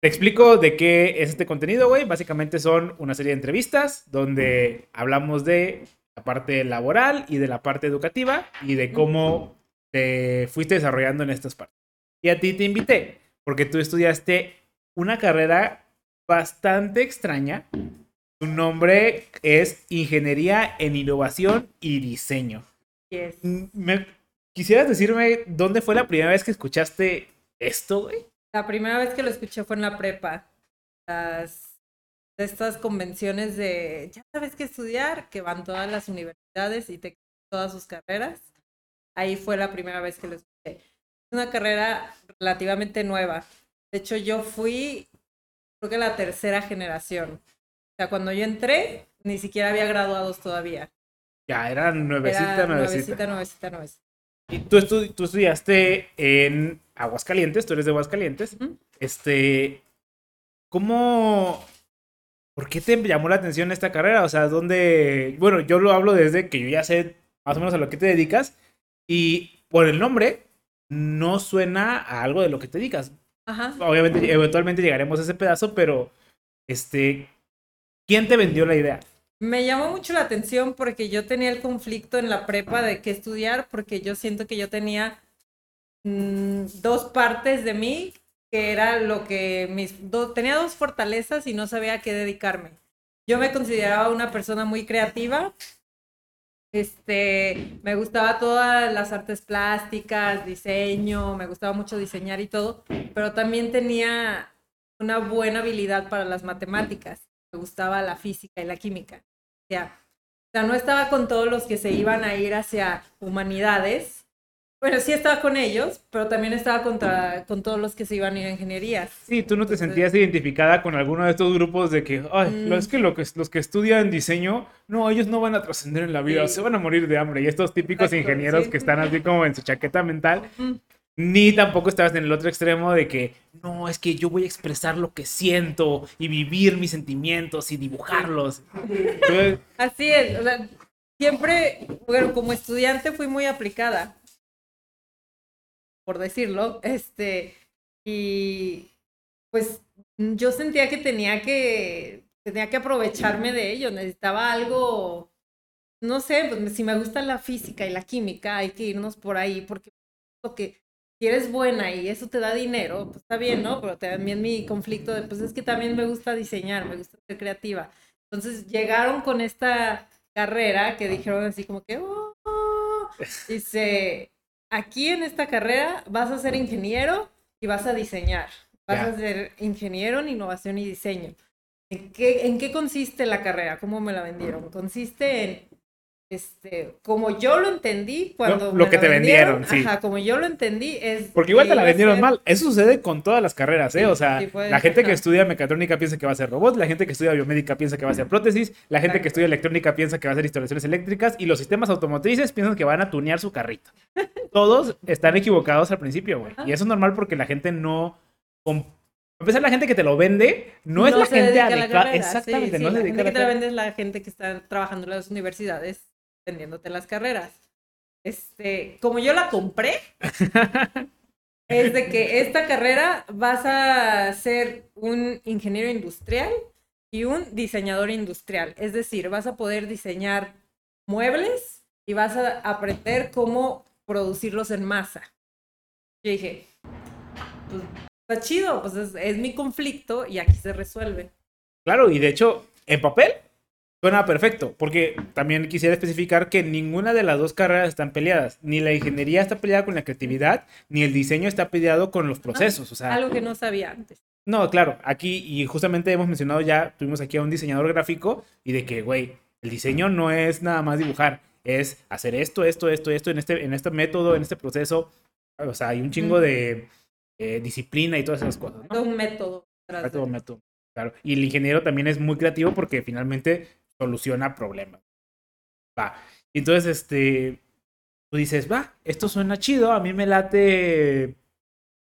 te explico de qué es este contenido, güey. Básicamente son una serie de entrevistas donde hablamos de la parte laboral y de la parte educativa y de cómo te fuiste desarrollando en estas partes. Y a ti te invité porque tú estudiaste una carrera bastante extraña. Su nombre es Ingeniería en Innovación y Diseño. Yes. ¿Me quisieras decirme dónde fue la primera vez que escuchaste esto, güey? La primera vez que lo escuché fue en la prepa. Las, de estas convenciones de, ya sabes qué estudiar, que van todas las universidades y te todas sus carreras. Ahí fue la primera vez que lo escuché. Es una carrera relativamente nueva. De hecho, yo fui, creo que la tercera generación. O sea, cuando yo entré, ni siquiera había graduados todavía. Ya, era nuevecita, Era nuevecita. nuevecita, nuevecita, nuevecita. Y tú, estu- tú estudiaste en Aguascalientes, tú eres de Aguascalientes. Este, ¿cómo, por qué te llamó la atención esta carrera? O sea, ¿dónde? Bueno, yo lo hablo desde que yo ya sé más o menos a lo que te dedicas y por el nombre no suena a algo de lo que te dedicas. Ajá. Obviamente, eventualmente llegaremos a ese pedazo, pero, este, ¿quién te vendió la idea? Me llamó mucho la atención porque yo tenía el conflicto en la prepa de qué estudiar, porque yo siento que yo tenía mm, dos partes de mí, que era lo que mis... tenía dos fortalezas y no sabía a qué dedicarme. Yo me consideraba una persona muy creativa. Este, me gustaba todas las artes plásticas, diseño, me gustaba mucho diseñar y todo, pero también tenía una buena habilidad para las matemáticas. Me gustaba la física y la química. O sea, o sea, no estaba con todos los que se iban a ir hacia humanidades. Bueno, sí estaba con ellos, pero también estaba contra, con todos los que se iban a ir a ingenierías. Sí, tú no te sentías identificada con alguno de estos grupos de que, ay, Mm. es que, lo que los que estudian diseño, no, ellos no van a trascender en la vida, Sí. se van a morir de hambre. Y estos típicos Exacto, ingenieros sí. que están así como en su chaqueta mental. Ni tampoco estabas en el otro extremo de que, no, es que yo voy a expresar lo que siento y vivir mis sentimientos y dibujarlos. Entonces, Así es, o sea, siempre, bueno, como estudiante fui muy aplicada, por decirlo, este, y pues yo sentía que tenía que, tenía que aprovecharme de ello, necesitaba algo, no sé, pues si me gusta la física y la química, hay que irnos por ahí, porque lo que si eres buena y eso te da dinero, pues está bien, ¿no? Pero también mi conflicto de, pues es que también me gusta diseñar, me gusta ser creativa. Entonces llegaron con esta carrera que dijeron así como que, "Oh", dice, aquí en esta carrera vas a ser ingeniero y vas a diseñar. Vas Ya. a ser ingeniero en innovación y diseño. ¿En qué, ¿En qué consiste la carrera? ¿Cómo me la vendieron? Consiste en, este, como yo lo entendí cuando Lo- lo que te vendieron, sí. Ajá, como yo lo entendí es... porque igual te la vendieron ser- mal. Eso sucede con todas las carreras, ¿eh? O sea, Sí, la gente que estudia mecatrónica piensa que va a ser robot, la gente que estudia biomédica piensa que va a ser prótesis, la gente que estudia electrónica piensa que va a ser instalaciones eléctricas y los sistemas automotrices piensan que van a tunear su carrito. Todos están equivocados al principio, güey. Y eso es normal porque la gente no... A pesar la gente que te lo vende, no, es la gente adecuada. Exactamente, sí, no sí, se la dedica a gente la que te carrera. vende es la gente que está trabajando en las universidades vendiéndote las carreras. Este, como yo la compré, es de que esta carrera vas a ser un ingeniero industrial y un diseñador industrial. Es decir, vas a poder diseñar muebles y vas a aprender cómo producirlos en masa. Yo dije, pues está chido, pues es, es mi conflicto y aquí se resuelve. Claro, y de hecho, en papel suena perfecto, porque también quisiera especificar que ninguna de las dos carreras están peleadas. Ni la ingeniería está peleada con la creatividad, ni el diseño está peleado con los procesos. O sea, Algo que no sabía antes. no, claro, aquí, y justamente hemos mencionado ya, tuvimos aquí a un diseñador gráfico, y de que, güey, el diseño no es nada más dibujar, es hacer esto, esto, esto, esto, en este, en este método, en este proceso. O sea, hay un chingo de eh, disciplina y todas esas cosas. ¿no? Todo un método. de- Método, método, claro. Y el ingeniero también es muy creativo porque finalmente soluciona problemas. Va. Entonces, este, tú dices, va, esto suena chido, a mí me late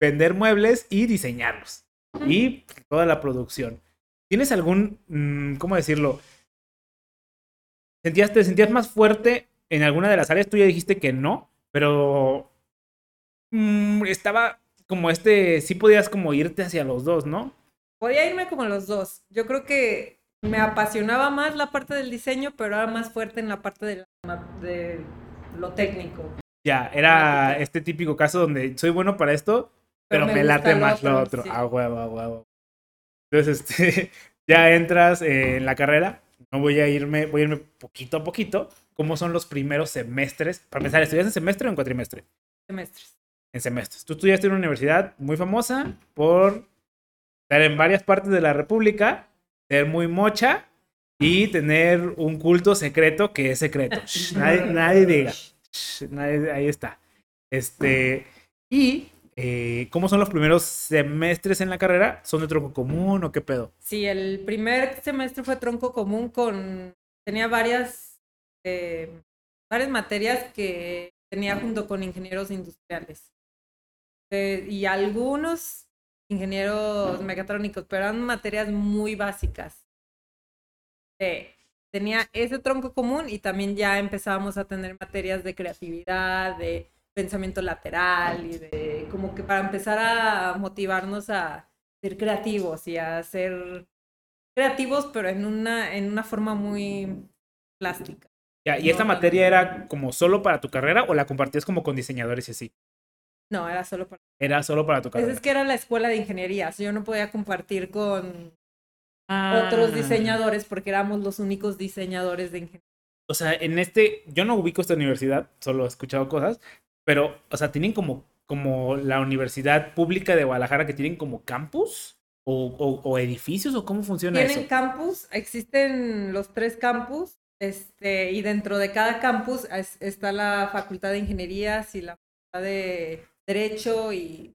vender muebles y diseñarlos. Y toda la producción. ¿Tienes algún, mm, cómo decirlo? ¿Sentías, ¿Te sentías más fuerte en alguna de las áreas? Tú ya dijiste que no, pero mm, estaba como este, sí podías como irte hacia los dos, ¿no? podía irme como los dos. Yo creo que me apasionaba más la parte del diseño, pero era más fuerte en la parte de, de lo técnico. Ya, era este típico caso donde soy bueno para esto, pero, me, late más lo otro. Ah, huevo, a huevo. Entonces, este, ya entras eh, en la carrera. No voy a irme, voy a irme poquito a poquito. ¿Cómo son los primeros semestres? Para empezar, ¿estudias en semestre o en cuatrimestre? Semestres. En semestres. Tú estudiaste en una universidad muy famosa por estar en varias partes de la República, ser muy mocha y tener un culto secreto que es secreto. nadie, nadie diga. ahí está. Este, y eh, ¿cómo son los primeros semestres en la carrera? ¿Son de tronco común o qué pedo? Sí, el primer semestre fue tronco común con... Tenía varias, eh, varias materias que tenía junto con ingenieros industriales. Eh, y algunos ingenieros mecatrónicos, pero eran materias muy básicas. tenía ese tronco común y también ya empezábamos a tener materias de creatividad, de pensamiento lateral y de como que para empezar a motivarnos a ser creativos y a ser creativos, pero en una, en una forma muy plástica. Ya, ¿Y esta materia era como solo para tu carrera o la compartías como con diseñadores y así? No, era solo para... Era solo para tu carrera. es que era la escuela de ingeniería, yo no podía compartir con otros ah. diseñadores porque éramos los únicos diseñadores de ingeniería. O sea, en este, yo no ubico esta universidad, solo he escuchado cosas, pero, o sea, tienen como, como la Universidad Pública de Guadalajara que tienen como campus o, o, edificios o cómo funciona eso. Tienen campus, existen los tres campus, este, y dentro de cada campus está la Facultad de Ingenierías y la Facultad de Derecho y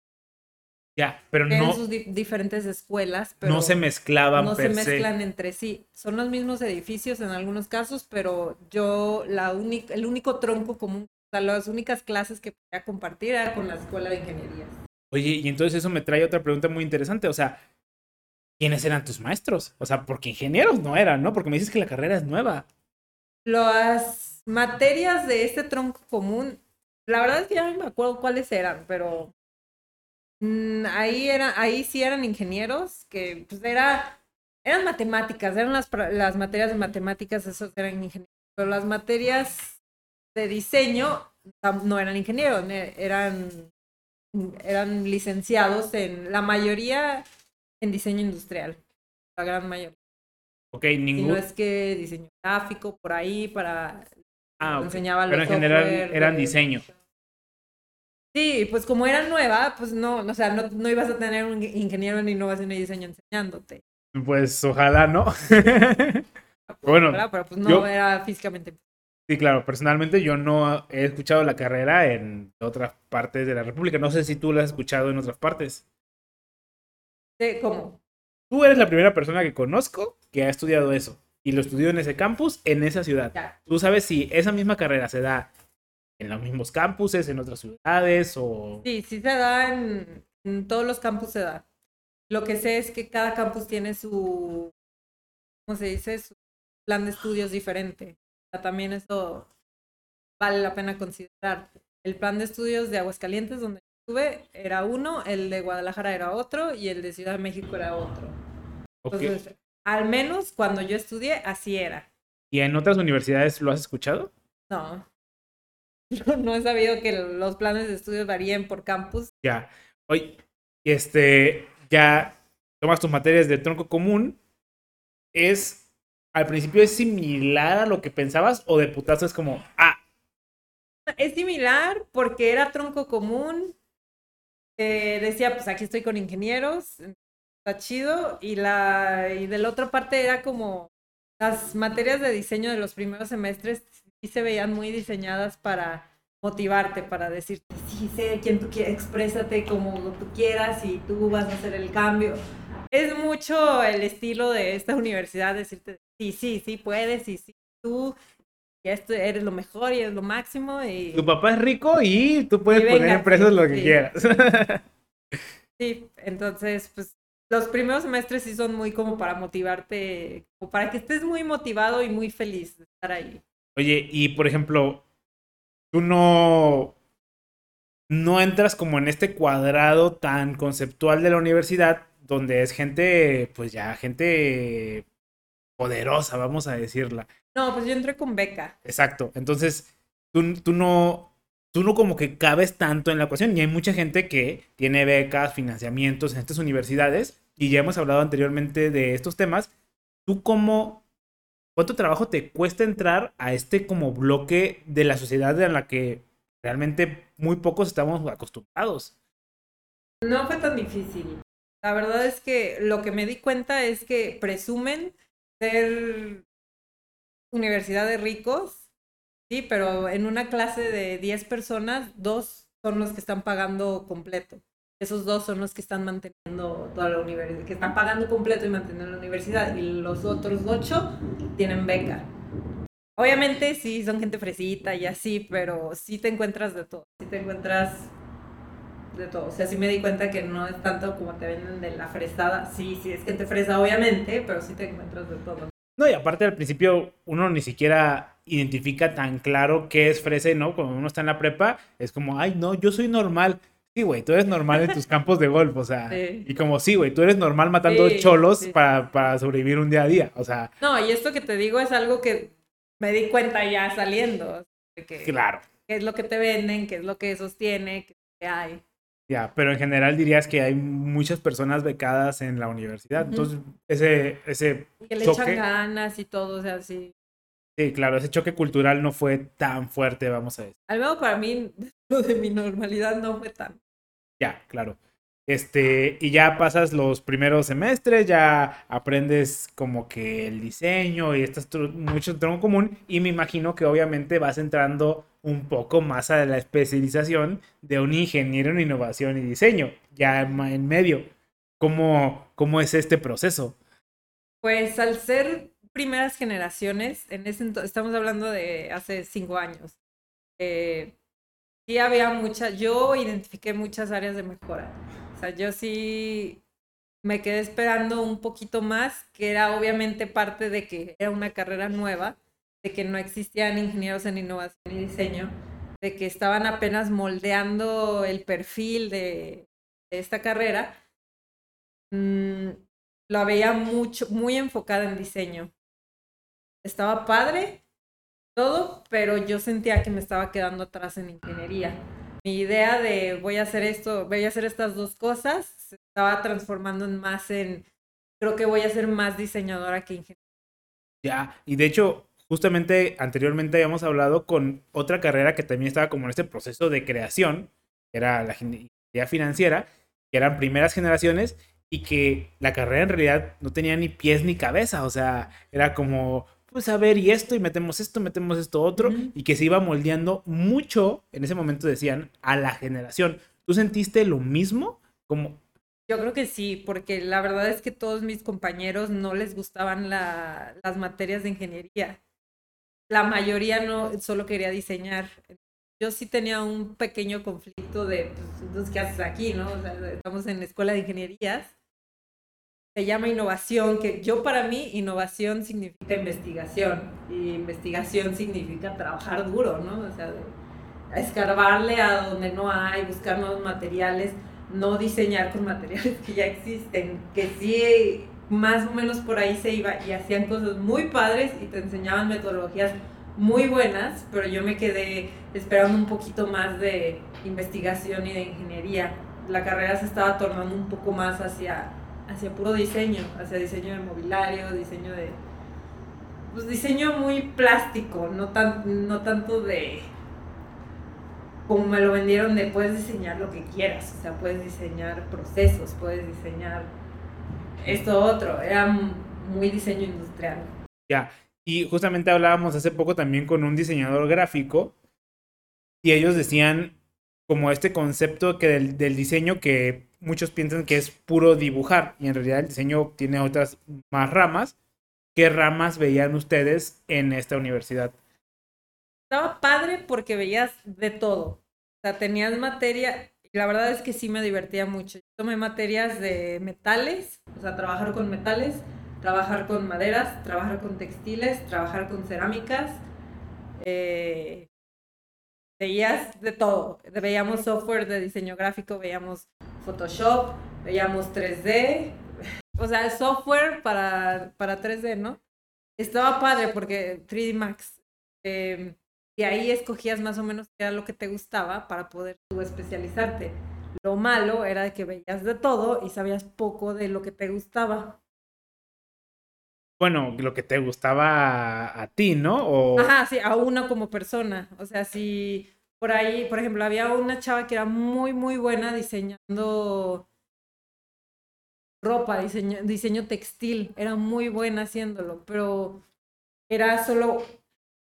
ya, pero no. sus diferentes escuelas, pero. No se mezclaban, No se mezclan entre sí. Son los mismos edificios en algunos casos, pero yo, la única, el único tronco común o sea, las únicas clases que podía compartir era con la escuela de ingeniería. Oye, y entonces eso me trae otra pregunta muy interesante. O sea, ¿quiénes eran tus maestros? O sea, porque ingenieros no eran, ¿no? Porque me dices que la carrera es nueva. Las materias de este tronco común, la verdad es que ya no me acuerdo cuáles eran, pero mm, ahí era, ahí sí eran ingenieros, que pues era, eran matemáticas, eran las, las materias de matemáticas, esos eran ingenieros. Pero las materias de diseño no eran ingenieros, eran, eran licenciados en la mayoría en diseño industrial, la gran mayoría. Ok, ningún. no es que diseño gráfico por ahí para ah, enseñaba Pero en general eran diseño. Sí, pues como era nueva, pues no, o sea, no, no ibas a tener un ingeniero en innovación y diseño enseñándote. Pues ojalá no. bueno, pero pues no era físicamente Sí, claro, personalmente yo no he escuchado la carrera en otras partes de la República. No sé si tú la has escuchado en otras partes. ¿Cómo? Tú eres la primera persona que conozco que ha estudiado eso y lo estudió en ese campus, en esa ciudad. ¿Tú sabes si esa misma carrera se da en los mismos campuses, en otras ciudades o...? Sí, sí se da en, en todos los campus se da. Lo que sé es que cada campus tiene su, ¿cómo se dice? Su plan de estudios diferente también eso vale la pena considerar. El plan de estudios de Aguascalientes, donde estuve, era uno, el de Guadalajara era otro y el de Ciudad de México era otro. Entonces, al menos cuando yo estudié, así era. ¿Y en otras universidades lo has escuchado? No. No he sabido que los planes de estudios varíen por campus. Ya. Oye, este, ya tomas tus materias de tronco común. Es al principio es similar a lo que pensabas o de putazo es como, ah. Es similar porque era tronco común. Eh, decía, pues aquí estoy con ingenieros, está chido. Y, la, y de la otra parte era como las materias de diseño de los primeros semestres sí se veían muy diseñadas para motivarte, para decirte, sí, sé quién tú quieres, exprésate como tú quieras y tú vas a hacer el cambio. Es mucho el estilo de esta universidad, decirte, sí, sí, sí puedes, y sí, tú esto eres lo mejor y es lo máximo. Y... Tu papá es rico y tú puedes poner en presos lo que quieras. sí, entonces, pues los primeros semestres sí son muy como para motivarte, como para que estés muy motivado y muy feliz de estar ahí. Oye, y por ejemplo, tú no, no entras como en este cuadrado tan conceptual de la universidad donde es gente, pues ya, gente poderosa, vamos a decirla. No, pues yo entré con beca. Exacto. Entonces, tú, tú no, tú no como que cabes tanto en la ecuación. Y hay mucha gente que tiene becas, financiamientos en estas universidades. Y ya hemos hablado anteriormente de estos temas. ¿Tú cómo, cuánto trabajo te cuesta entrar a este como bloque de la sociedad en la que realmente muy pocos estamos acostumbrados? No fue tan difícil. La verdad es que lo que me di cuenta es que presumen ser universidad de ricos, sí, pero en una clase de 10 personas, dos son los que están pagando completo. Esos dos son los que están manteniendo toda la universidad, que están pagando completo y manteniendo la universidad. Y los otros ocho tienen beca. Obviamente sí, son gente fresita y así, pero sí te encuentras de todo. Sí te encuentras de todo. O sea, sí me di cuenta que no es tanto como te venden de la fresada. Sí, sí, es gente fresa, obviamente, pero sí te encuentras de todo. No, y aparte al principio uno ni siquiera identifica tan claro qué es fresa y no. Cuando uno está en la prepa, es como, ay, no, yo soy normal. Sí, güey, tú eres normal en tus campos de golf, o sea. Y como, sí, güey, tú eres normal matando cholos Para, para sobrevivir un día a día, o sea. No, y esto que te digo es algo que me di cuenta ya saliendo. que, claro. ¿Qué es lo que te venden? ¿Qué es lo que sostiene? ¿Qué hay? Ya, pero en general dirías que hay muchas personas becadas en la universidad. Entonces, ese, ese Que le echan ganas y todo, o sea, sí. Sí, claro, ese choque cultural no fue tan fuerte, vamos a decir. Al menos para mí, lo de mi normalidad no fue tan. Ya, claro. Este, y ya pasas los primeros semestres, ya aprendes como que el diseño y estás mucho tronco común. Y me imagino que obviamente vas entrando un poco más a la especialización de un ingeniero en innovación y diseño, ya en medio. ¿Cómo, cómo es este proceso? Pues al ser primeras generaciones, en ese estamos hablando de hace cinco años, eh, sí había muchas, yo identifiqué muchas áreas de mejora o sea, yo sí me quedé esperando un poquito más, que era obviamente parte de que era una carrera nueva, de que no existían ingenieros en innovación y diseño, de que estaban apenas moldeando el perfil de, esta carrera. Mm, veía mucho, muy enfocada en diseño. Estaba padre, todo, pero yo sentía que me estaba quedando atrás en ingeniería mi idea de voy a hacer esto, voy a hacer estas dos cosas, se estaba transformando en más en, creo que voy a ser más diseñadora que ingeniera. Ya, y de hecho, justamente anteriormente habíamos hablado con otra carrera que también estaba como en este proceso de creación, que era la ingeniería financiera, que eran primeras generaciones y que la carrera en realidad no tenía ni pies ni cabeza, o sea, era como pues a ver, y esto, y metemos esto, metemos esto otro, y que se iba moldeando mucho, en ese momento decían, a la generación. ¿Tú sentiste lo mismo? Como... Yo creo que sí, porque la verdad es que todos mis compañeros no les gustaban las materias de ingeniería. La mayoría no, solo quería diseñar. Yo sí tenía un pequeño conflicto de, pues, entonces, ¿qué haces aquí, no? O sea, estamos en la escuela de ingenierías se llama innovación, que yo para mí innovación significa investigación y investigación significa trabajar duro, ¿no? O sea, escarbarle a donde no hay, buscar nuevos materiales, no diseñar con materiales que ya existen, que sí más o menos por ahí se iba y hacían cosas muy padres y te enseñaban metodologías muy buenas, pero yo me quedé esperando un poquito más de investigación y de ingeniería. La carrera se estaba tornando un poco más hacia hacia puro diseño, hacia diseño de mobiliario, diseño de... Pues diseño muy plástico, no, tan, no tanto de... Como me lo vendieron de puedes diseñar lo que quieras, o sea, puedes diseñar procesos, puedes diseñar esto otro, era muy diseño industrial. Ya, y justamente hablábamos hace poco también con un diseñador gráfico y ellos decían como este concepto que del, del diseño que muchos piensan que es puro dibujar y en realidad el diseño tiene otras más ramas. ¿Qué ramas veían ustedes en esta universidad? Estaba padre porque veías de todo. O sea, tenías materia, la verdad es que sí me divertía mucho. tomé materias de metales, o sea, trabajar con metales, trabajar con maderas, trabajar con textiles, trabajar con cerámicas. Eh, veías de todo. Veíamos software de diseño gráfico, veíamos Photoshop, veíamos 3D, o sea, software para, para 3D, ¿no? Estaba padre porque 3D Max. Eh, y ahí escogías más o menos qué era lo que te gustaba para poder tú especializarte. Lo malo era que veías de todo y sabías poco de lo que te gustaba. Bueno, lo que te gustaba a, ti, ¿no? O... Ajá, sí, a uno como persona. O sea, si por ahí, por ejemplo, había una chava que era muy, muy buena diseñando ropa, diseño, diseño textil, era muy buena haciéndolo, pero era solo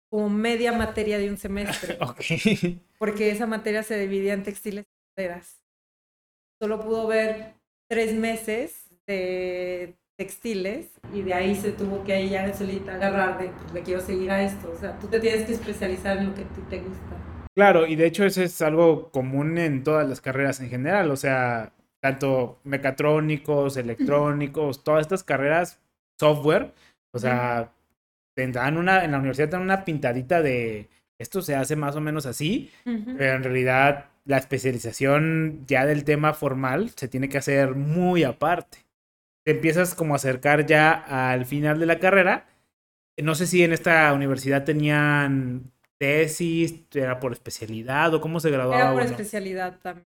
como media materia de un semestre. Porque esa materia se dividía en textiles y maderas. Solo pudo ver tres meses de textiles y de ahí se tuvo que ella solita agarrar de, pues le quiero seguir a esto. O sea, tú te tienes que especializar en lo que a ti te gusta. Claro, y de hecho eso es algo común en todas las carreras en general, o sea, tanto mecatrónicos, electrónicos, todas estas carreras, software, o sea, tendrán una, en la universidad tendrán una pintadita de esto se hace más o menos así, pero en realidad la especialización ya del tema formal se tiene que hacer muy aparte. Te empiezas como a acercar ya al final de la carrera. No sé si en esta universidad tenían tesis, era por especialidad o cómo se graduaba. Era por especialidad también.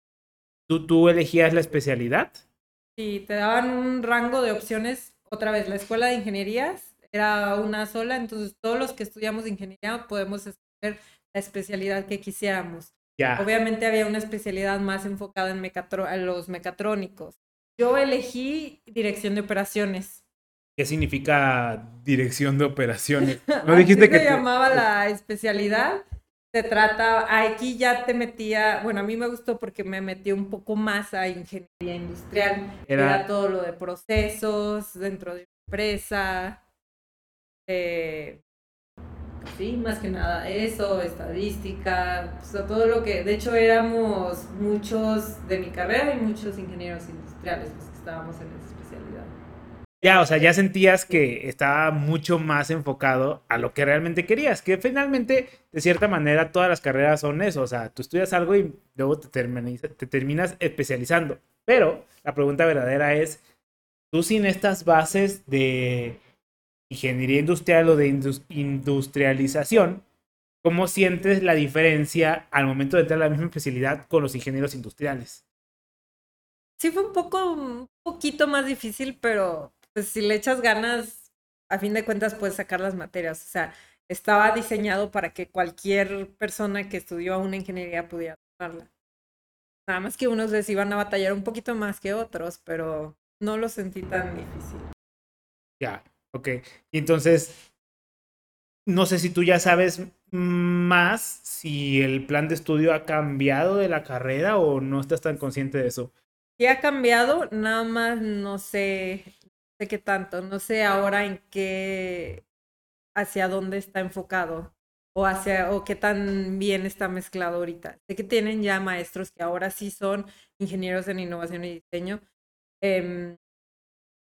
¿Tú, ¿Tú elegías la especialidad? Sí, te daban un rango de opciones. Otra vez, la escuela de ingenierías era una sola, entonces todos los que estudiamos ingeniería podemos escoger la especialidad que quisiéramos. Ya. Obviamente había una especialidad más enfocada en, en los mecatrónicos. Yo elegí dirección de operaciones. ¿Qué significa dirección de operaciones? ¿No dijiste se que llamaba la especialidad? Se trata, aquí ya te metía, bueno, a mí me gustó porque me metí un poco más a ingeniería industrial. Era, todo lo de procesos dentro de empresa. Eh, sí, más que nada eso, estadística, todo lo que, de hecho éramos muchos de mi carrera y muchos ingenieros industriales los que estábamos en especialidad. Ya, o sea, ya sentías que estaba mucho más enfocado a lo que realmente querías, que finalmente, de cierta manera, todas las carreras son eso, o sea, tú estudias algo y luego te, te terminas especializando. Pero la pregunta verdadera es, tú sin estas bases de ingeniería industrial o de industrialización, ¿cómo sientes la diferencia al momento de a la misma especialidad con los ingenieros industriales? Sí, fue un poco, un poquito más difícil, pero pues si le echas ganas, a fin de cuentas puedes sacar las materias. O sea, estaba diseñado para que cualquier persona que estudió una ingeniería pudiera tomarla. Nada más que unos les iban a batallar un poquito más que otros, pero no lo sentí tan difícil. Ya, ok. Y entonces, no sé si tú ya sabes más si el plan de estudio ha cambiado de la carrera o no estás tan consciente de eso. Sí ha cambiado, nada más no sé sé qué tanto, no sé ahora en qué, hacia dónde está enfocado o hacia, o qué tan bien está mezclado ahorita. Sé que tienen ya maestros que ahora sí son ingenieros en innovación y diseño. Em,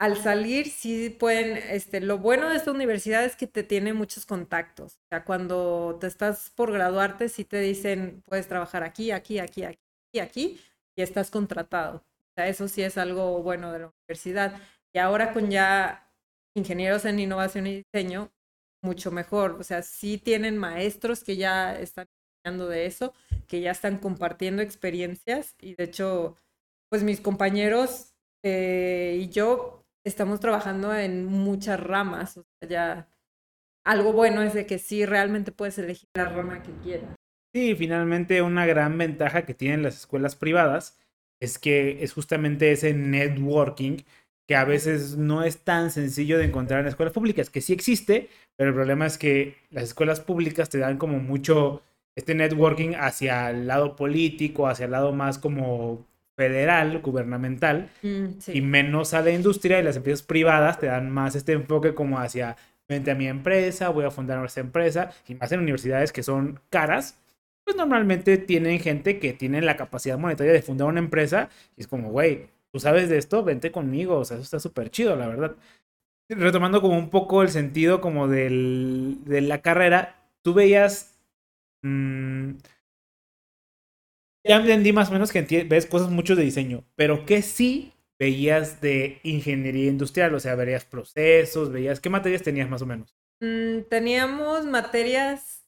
al salir, sí pueden, este, lo bueno de esta universidad es que te tiene muchos contactos. O sea, cuando te estás por graduarte, sí te dicen, puedes trabajar aquí, aquí, aquí, aquí, aquí, y estás contratado. O sea, eso sí es algo bueno de la universidad. Y ahora con ya ingenieros en innovación y diseño, mucho mejor. O sea, sí tienen maestros que ya están enseñando de eso, que ya están compartiendo experiencias y de hecho, pues mis compañeros eh, y yo estamos trabajando en muchas ramas. O sea, ya algo bueno es de que sí realmente puedes elegir la rama que quieras. Sí, finalmente una gran ventaja que tienen las escuelas privadas es que es justamente ese networking que a veces no es tan sencillo de encontrar en escuelas públicas, que sí existe, pero el problema es que las escuelas públicas te dan como mucho este networking hacia el lado político, hacia el lado más como federal, gubernamental, mm, y menos a la industria y las empresas privadas te dan más este enfoque como hacia, vente a mi empresa, voy a fundar nuestra empresa, y más en universidades que son caras, pues normalmente tienen gente que tiene la capacidad monetaria de fundar una empresa, y es como, güey, tú sabes de esto, vente conmigo, o sea, eso está súper chido, la verdad. Retomando como un poco el sentido como del, de la carrera, tú veías... Mmm, ya entendí más o menos que ves cosas mucho de diseño, pero ¿qué sí veías de ingeniería industrial? O sea, verías procesos, veías, ¿qué materias tenías más o menos? Mm, teníamos materias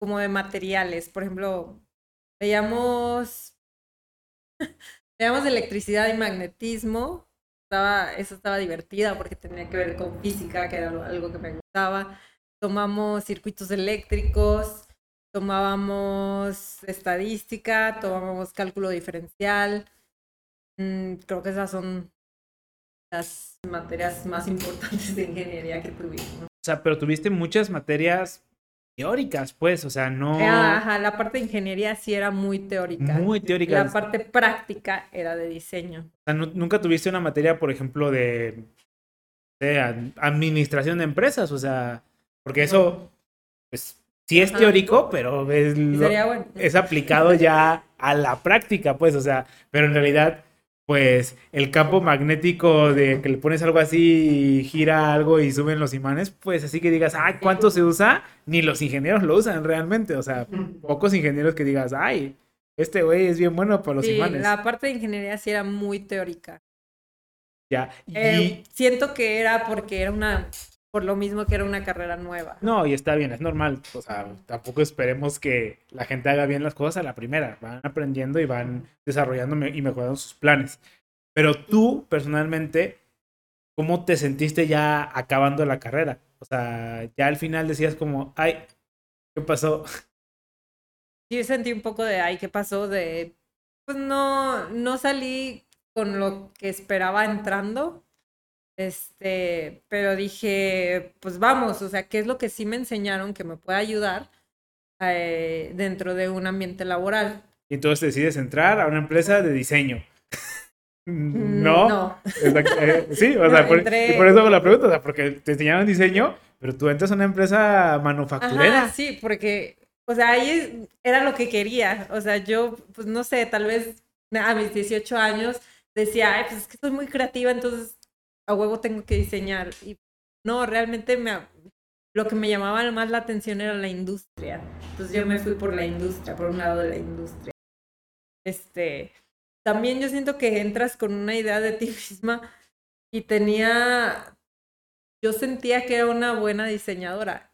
como de materiales, por ejemplo, veíamos, veíamos electricidad y magnetismo, estaba, eso estaba divertida porque tenía que ver con física, que era algo que me gustaba. Tomamos circuitos eléctricos, tomábamos estadística, tomábamos cálculo diferencial. Mm, creo que esas son las materias más importantes de ingeniería que tuvimos. O sea, pero tuviste muchas materias teóricas, pues, o sea, no... Ajá, la parte de ingeniería sí era muy teórica. Muy teórica. La parte práctica era de diseño. O sea, nunca tuviste una materia, por ejemplo, de, de administración de empresas, o sea, porque eso, pues, sí es teórico, pero es, es aplicado ya a la práctica, pues, o sea, pero en realidad pues el campo magnético de que le pones algo así y gira algo y suben los imanes, pues así que digas, ay, ¿cuánto se usa? Ni los ingenieros lo usan realmente, o sea, pocos ingenieros que digas, ay, este güey es bien bueno para los sí, imanes. La parte de ingeniería sí era muy teórica. Ya, eh, y... siento que era porque era una por lo mismo que era una carrera nueva. No, y está bien, es normal. O sea, tampoco esperemos que la gente haga bien las cosas a la primera. Van aprendiendo y van desarrollando y mejorando sus planes. Pero tú, personalmente, ¿cómo te sentiste ya acabando la carrera? O sea, ya al final decías como, ay, ¿qué pasó? Sí, sentí un poco de, ay, ¿qué pasó? De, pues no, no salí con lo que esperaba entrando este, pero dije, pues vamos, o sea, ¿qué es lo que sí me enseñaron que me puede ayudar eh, dentro de un ambiente laboral? Y entonces decides entrar a una empresa de diseño. Mm, ¿No? No. Eh, sí, o sea, por, y por eso hago la pregunta, o sea, porque te enseñaron diseño, pero tú entras a una empresa manufacturera. Ajá, sí, porque, o sea, ahí era lo que quería. O sea, yo, pues no sé, tal vez a mis 18 años decía, ay, pues es que soy muy creativa, entonces a huevo tengo que diseñar. Y no, realmente me, lo que me llamaba más la atención era la industria. Entonces yo me fui por la industria, por un lado de la industria. Este, también yo siento que entras con una idea de ti misma y tenía, yo sentía que era una buena diseñadora.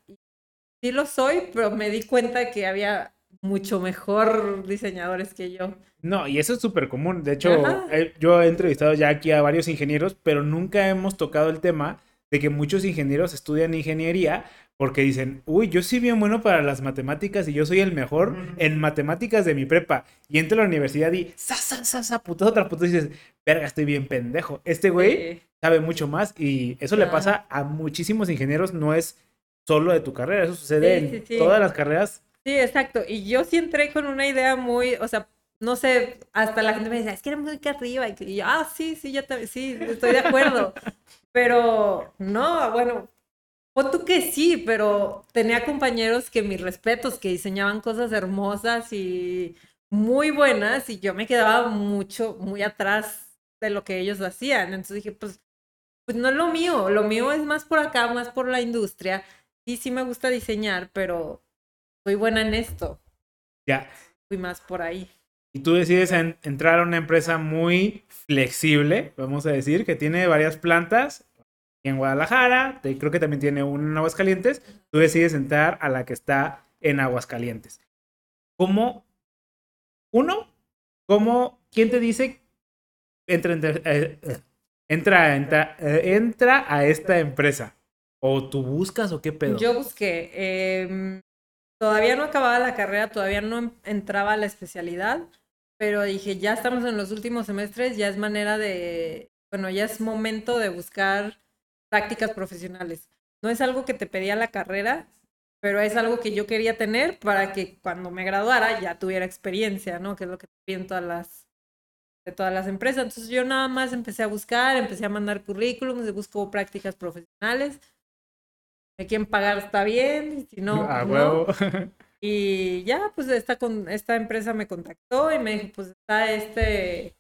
Sí lo soy, pero me di cuenta que había mucho mejor diseñadores que yo. No, y eso es súper común. De hecho, eh, yo he entrevistado ya aquí a varios ingenieros, pero nunca hemos tocado el tema de que muchos ingenieros estudian ingeniería porque dicen, uy, yo soy bien bueno para las matemáticas y yo soy el mejor en matemáticas de mi prepa. Y entro a la universidad y, sa, sa, sa, sa, puto, otra puto, y dices, verga, estoy bien pendejo. Este güey sabe mucho más y eso le pasa a muchísimos ingenieros, no es solo de tu carrera, eso sucede en todas las carreras Sí, exacto. Y yo sí entré con una idea muy, o sea, no sé, hasta la gente me decía, es que era muy que arriba. Y yo, ah, sí, sí, ya sí, estoy de acuerdo. pero no, bueno, o tú que sí, pero tenía compañeros que mis respetos, que diseñaban cosas hermosas y muy buenas, y yo me quedaba mucho, muy atrás de lo que ellos hacían. Entonces dije, pues, pues no es lo mío, lo mío es más por acá, más por la industria. Sí, sí me gusta diseñar, pero soy buena en esto. Ya. Fui más por ahí. Y tú decides entrar a una empresa muy flexible, vamos a decir, que tiene varias plantas en Guadalajara, creo que también tiene una en Aguascalientes. Tú decides entrar a la que está en Aguascalientes. ¿Cómo? Uno, ¿cómo? ¿Quién te dice entra, eh, eh, entra, entra, eh, entra a esta empresa? ¿O tú buscas o qué pedo? Yo busqué. Eh, Todavía no acababa la carrera, todavía no entraba a la especialidad, pero dije, ya estamos en los últimos semestres, ya es manera de, bueno, ya es momento de buscar prácticas profesionales. No es algo que te pedía la carrera, pero es algo que yo quería tener para que cuando me graduara ya tuviera experiencia, ¿no? Que es lo que piden todas las, de todas las empresas. Entonces yo nada más empecé a buscar, empecé a mandar currículums, busco prácticas profesionales me quieren pagar está bien, si no, ah, no. Y ya, pues esta, con, esta empresa me contactó y me dijo, pues está este,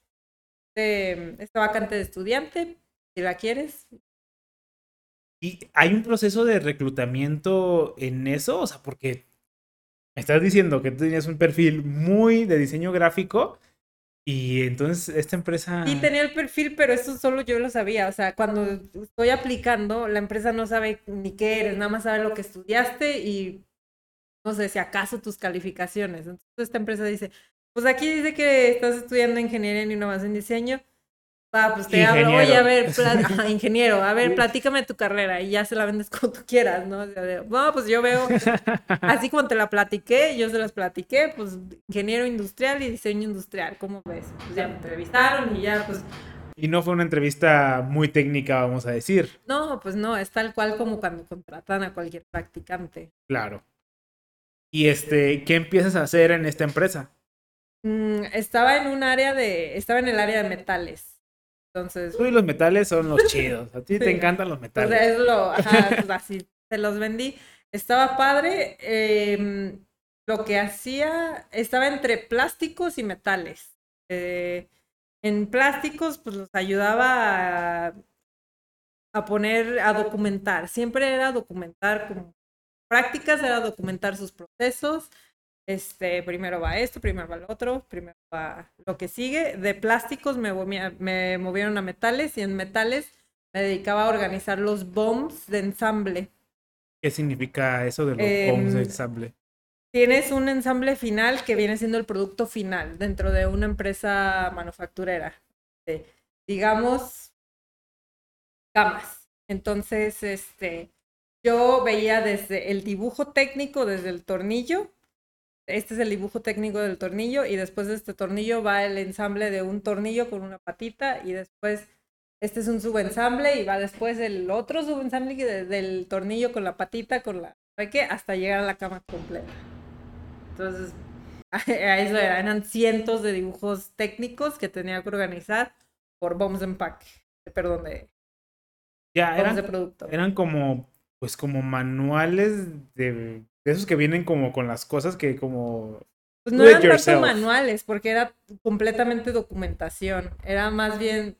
este, esta vacante de estudiante, si la quieres. ¿Y hay un proceso de reclutamiento en eso? O sea, porque me estás diciendo que tú tenías un perfil muy de diseño gráfico Y entonces esta empresa... Sí tenía el perfil, pero eso solo yo lo sabía. O sea, cuando estoy aplicando, la empresa no sabe ni qué eres, nada más sabe lo que estudiaste y no sé si acaso tus calificaciones. Entonces esta empresa dice, pues aquí dice que estás estudiando ingeniería en innovación y diseño. Ah, pues te hablo, oye, a ver, ingeniero, a ver, platícame tu carrera y ya se la vendes como tú quieras, ¿no? no, pues yo veo, así como te la platiqué, yo se las platiqué, pues ingeniero industrial y diseño industrial, ¿cómo ves? Pues ya me entrevistaron y ya, pues... Y no fue una entrevista muy técnica, vamos a decir. No, pues no, es tal cual como cuando contratan a cualquier practicante. Claro. Y este, ¿qué empiezas a hacer en esta empresa? Mm, estaba en un área de, estaba en el área de metales. Entonces. Tú y los metales son los chidos. A ti te encantan los metales. Pues es lo, ajá, pues así, se los vendí. Estaba padre. Em, lo que hacía, estaba entre plásticos y metales. Eh, en plásticos, pues los ayudaba a, a, poner, a documentar. Siempre era documentar como prácticas, era documentar sus procesos este, primero va esto, primero va lo otro, primero va lo que sigue. De plásticos me, me movieron a metales y en metales me dedicaba a organizar los bombs de ensamble. ¿Qué significa eso de los bombs de em, ensamble? Tienes un ensamble final que viene siendo el producto final dentro de una empresa manufacturera. digamos, camas. Entonces, este, yo veía desde el dibujo técnico, desde el tornillo, este es el dibujo técnico del tornillo y después de este tornillo va el ensamble de un tornillo con una patita y después este es un subensamble y va después el otro subensamble del tornillo con la patita, con la qué? hasta llegar a la cama completa. Entonces, a eso eran cientos de dibujos técnicos que tenía que organizar por bombs empaque, perdón, de, ya, eran, de producto. Eran como, pues como manuales de de esos que vienen como con las cosas que como... Pues no eran tanto manuales, porque era completamente documentación. Era más bien...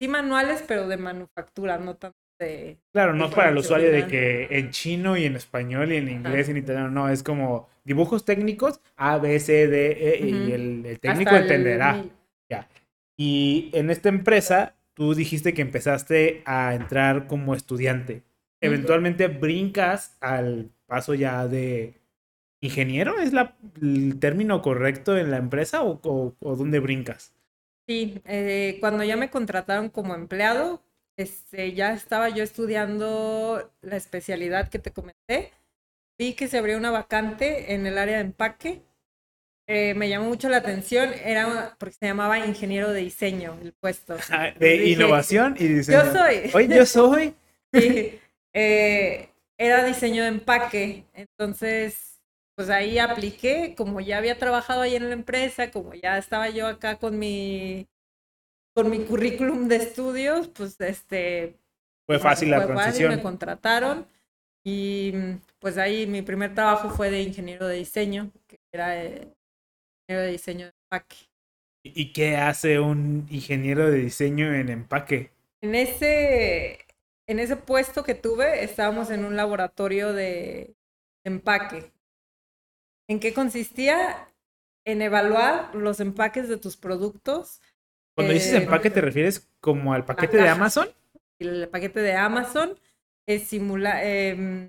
Sí manuales, pero de manufactura, no tanto de... Claro, no para el usuario de que en chino y en español y en inglés y en italiano, no, es como dibujos técnicos, A, B, C, D, E, y el, técnico entenderá. Ya. Y en esta empresa, tú dijiste que empezaste a entrar como estudiante. Eventualmente brincas al paso ya de ingeniero, ¿es la, el término correcto en la empresa o, o, dónde brincas? Sí, eh, cuando ya me contrataron como empleado, este, ya estaba yo estudiando la especialidad que te comenté. Vi que se abrió una vacante en el área de empaque. Eh, me llamó mucho la atención, era porque se llamaba ingeniero de diseño el puesto. Ah, de innovación y diseño. Yo soy. Hoy yo soy. sí. Eh, era diseño de empaque. Entonces, pues ahí apliqué, como ya había trabajado ahí en la empresa, como ya estaba yo acá con mi con mi currículum de estudios, pues este fue fácil la transición. me contrataron y pues ahí mi primer trabajo fue de ingeniero de diseño, que era eh, ingeniero de diseño de empaque. ¿Y qué hace un ingeniero de diseño en empaque? En ese en ese puesto que tuve, estábamos en un laboratorio de empaque. ¿En qué consistía? En evaluar los empaques de tus productos. Cuando dices empaque, ¿te refieres como al paquete de Amazon? El paquete de Amazon es simular, em,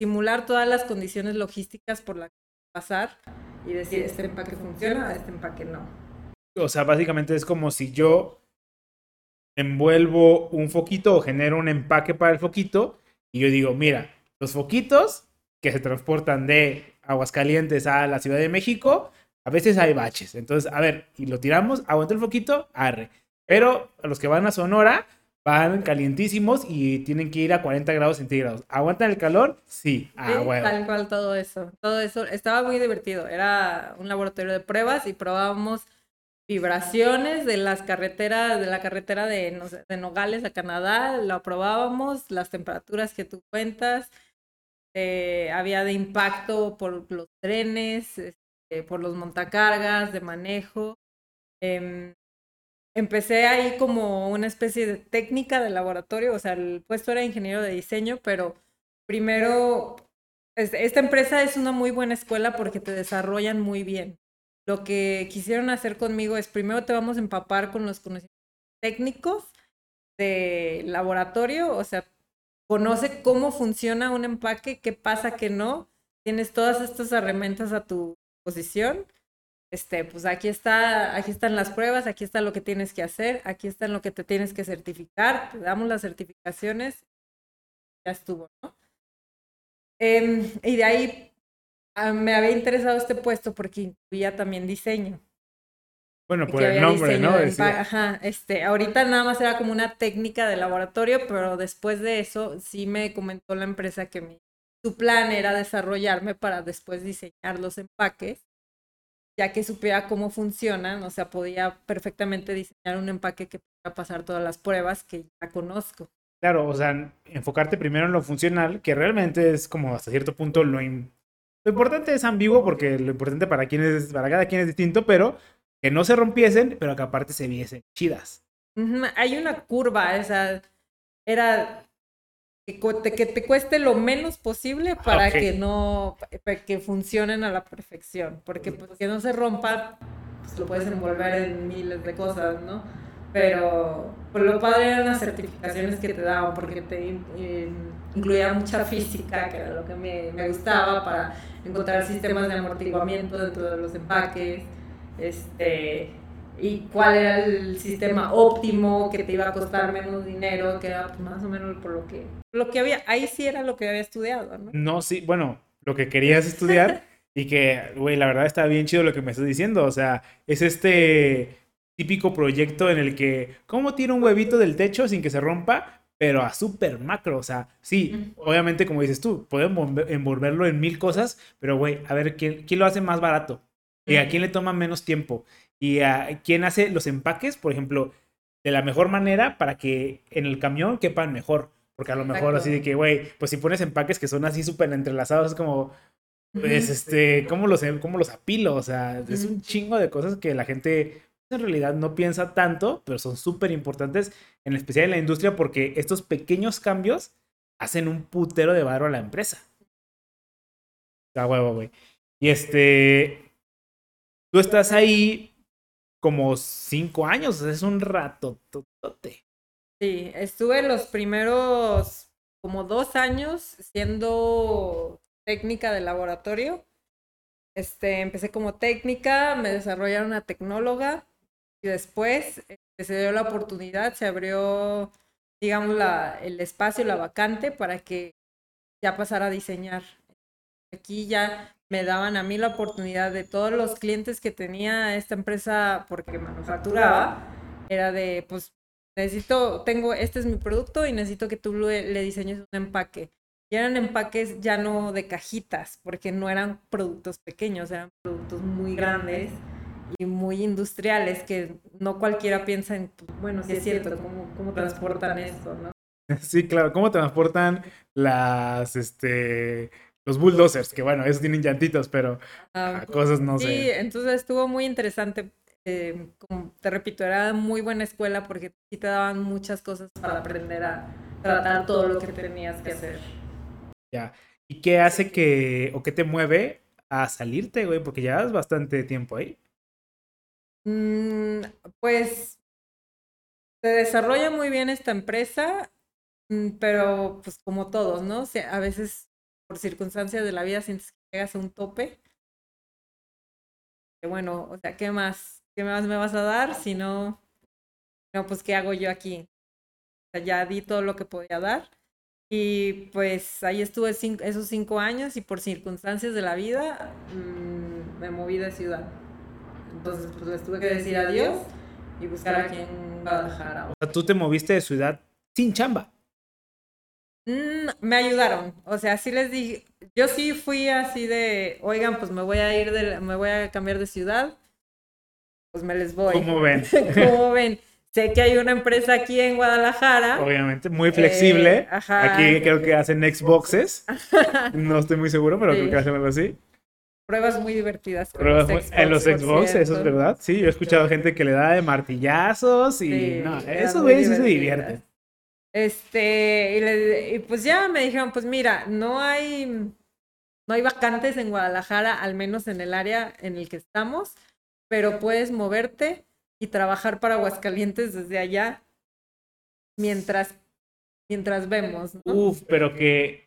simular todas las condiciones logísticas por las que pasar y decir, este empaque funciona, este empaque no. O sea, básicamente es como si yo envuelvo un foquito o genero un empaque para el foquito y yo digo, mira, los foquitos que se transportan de Aguascalientes a la Ciudad de México, a veces hay baches. Entonces, a ver, y lo tiramos, aguanta el foquito, arre. Pero a los que van a Sonora van calientísimos y tienen que ir a 40 grados centígrados. ¿Aguantan el calor? Sí. Ah, Tal cual todo eso. Todo eso estaba muy divertido. Era un laboratorio de pruebas y probábamos vibraciones de las carreteras, de la carretera de, de Nogales a Canadá, lo aprobábamos, las temperaturas que tú cuentas, eh, había de impacto por los trenes, este, por los montacargas, de manejo. Em, empecé ahí como una especie de técnica de laboratorio, o sea, el puesto era ingeniero de diseño, pero primero, esta empresa es una muy buena escuela porque te desarrollan muy bien lo que quisieron hacer conmigo es primero te vamos a empapar con los conocimientos técnicos de laboratorio, o sea, conoce cómo funciona un empaque, qué pasa, qué no. Tienes todas estas herramientas a tu posición. Este, pues aquí está, aquí están las pruebas, aquí está lo que tienes que hacer, aquí está lo que te tienes que certificar, te damos las certificaciones, ya estuvo, ¿no? Em, y de ahí ah, me había interesado este puesto porque incluía también diseño. Bueno, por el nombre, ¿no? Ajá, este, ahorita nada más era como una técnica de laboratorio, pero después de eso sí me comentó la empresa que mi, su plan era desarrollarme para después diseñar los empaques, ya que supiera cómo funcionan, o sea, podía perfectamente diseñar un empaque que pudiera pasar todas las pruebas que ya conozco. Claro, o sea, enfocarte primero en lo funcional, que realmente es como hasta cierto punto lo, lo importante es ambiguo porque lo importante para, quien es, para cada quien es distinto, pero que no se rompiesen, pero que aparte se viesen chidas. Hay una curva, esa era que, que te cueste lo menos posible para que no, para que funcionen a la perfección, porque pues, que no se rompa, pues lo puedes envolver en miles de cosas, ¿no? Pero por lo padre eran las certificaciones que te daban, porque te incluía mucha física, que era lo que me, me gustaba para encontrar sistemas de amortiguamiento dentro de los empaques este, y cuál era el sistema óptimo que te iba a costar menos dinero, que era pues, más o menos por lo que, lo que había, ahí sí era lo que había estudiado, ¿no? No, sí, bueno, lo que querías estudiar y que, güey, la verdad está bien chido lo que me estás diciendo, o sea, es este típico proyecto en el que, ¿cómo tira un huevito del techo sin que se rompa? Pero a súper macro, o sea, sí, obviamente como dices tú, podemos envolverlo en mil cosas, pero güey, a ver, ¿quién, ¿quién lo hace más barato? ¿Y a quién le toma menos tiempo? ¿Y a quién hace los empaques, por ejemplo, de la mejor manera para que en el camión quepan mejor? Porque a lo mejor así de que, güey, pues si pones empaques que son así súper entrelazados, es como, pues, este, ¿cómo los, cómo los apilo? O sea, es un chingo de cosas que la gente en realidad no piensa tanto, pero son súper importantes, en especial en la industria, porque estos pequeños cambios hacen un putero de barro a la empresa. Está huevo, güey. Y este, Tú estás ahí como cinco años, es un rato. Sí, estuve los primeros como dos años siendo técnica de laboratorio. Este, empecé como técnica, me desarrollaron una tecnóloga y después este, se dio la oportunidad, se abrió, digamos, la, el espacio, la vacante para que ya pasara a diseñar. Aquí ya me daban a mí la oportunidad de todos los clientes que tenía esta empresa porque manufacturaba, era de, pues, necesito, tengo, este es mi producto y necesito que tú le, diseñes un empaque. Y eran empaques ya no de cajitas, porque no eran productos pequeños, eran productos muy grandes y muy industriales, que no cualquiera piensa en, pues, bueno, si es cierto, ¿cómo, cómo transportan esto, no? Sí, claro, ¿cómo transportan las, este, los bulldozers, que bueno, esos tienen llantitas, pero ah, cosas no sé. Sí, entonces estuvo muy interesante. Eh, como te repito, era muy buena escuela porque sí te daban muchas cosas para aprender a tratar todo lo que tenías que hacer. Ya. ¿Y qué hace que, o qué te mueve a salirte, güey? Porque llevas bastante tiempo ahí. Mm, pues se desarrolla muy bien esta empresa, mm, pero pues como todos, ¿no? A veces por circunstancias de la vida sientes que llegas a un tope. Que bueno, o sea, ¿qué más? ¿Qué más me vas a dar? Si no, no, pues ¿qué hago yo aquí? O sea, ya di todo lo que podía dar. Y pues ahí estuve esos cinco años y por circunstancias de la vida mm, me moví de ciudad. Entonces, pues les tuve que decir adiós y buscar aquí en Guadalajara. O sea, tú te moviste de ciudad sin chamba. Mm, me ayudaron, o sea, sí les dije, yo sí fui así de, oigan, pues me voy a ir de, me voy a cambiar de ciudad, pues me les voy. ¿Cómo ven? ¿Cómo ven? Sé que hay una empresa aquí en Guadalajara. Obviamente, muy flexible. Eh, aquí creo que hacen Xboxes. no estoy muy seguro, pero creo que hacen algo así. Pruebas muy divertidas. Pruebas en los Xbox, eso es verdad. Sí, yo he escuchado gente que le da de martillazos y no, esos güeyes sí se divierten. Este, y, pues ya me dijeron, pues mira, no hay, no hay vacantes en Guadalajara, al menos en el área en el que estamos, pero puedes moverte y trabajar para Aguascalientes desde allá mientras, mientras vemos. ¿no? Uf, pero que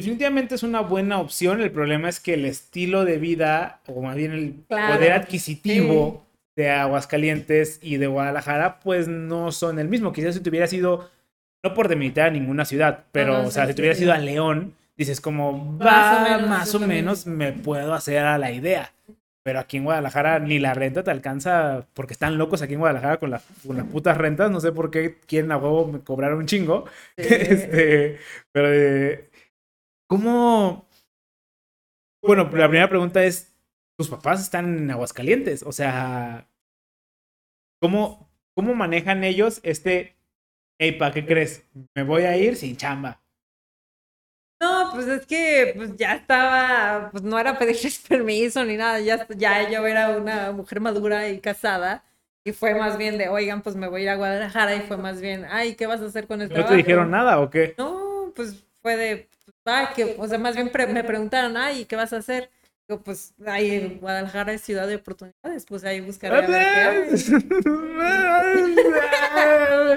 definitivamente es una buena opción. El problema es que el estilo de vida, o más bien el Claro, poder adquisitivo de Aguascalientes y de Guadalajara, pues no son el mismo. Quizás si te hubieras ido, no por demilitar a ninguna ciudad, pero, Ajá, o sea, sí, si te sí. ido a León, dices como, Más o va, menos, más o menos me puedo hacer a la idea. Pero aquí en Guadalajara ni la renta te alcanza, porque están locos aquí en Guadalajara con, la- con las putas rentas. No sé por qué quieren a huevo me cobrar un chingo. Sí. Este, pero, eh, ¿cómo? Bueno, la primera pregunta es, ¿tus papás están en Aguascalientes? O sea, ¿cómo, cómo manejan ellos este, hey, ¿para qué crees? Me voy a ir sin chamba. No, pues es que pues ya estaba, pues no era pedirles permiso ni nada, ya, ya yo era una mujer madura y casada. Y fue más bien de, oigan, pues me voy a ir a Guadalajara y fue más bien, ay, ¿qué vas a hacer con el ¿No trabajo? te dijeron nada o qué? No, pues fue de, ah, que, o sea, más bien pre- me preguntaron, ay, ¿qué vas a hacer? Digo, pues, ay, Guadalajara es ciudad de oportunidades, pues ahí buscaré a ver qué.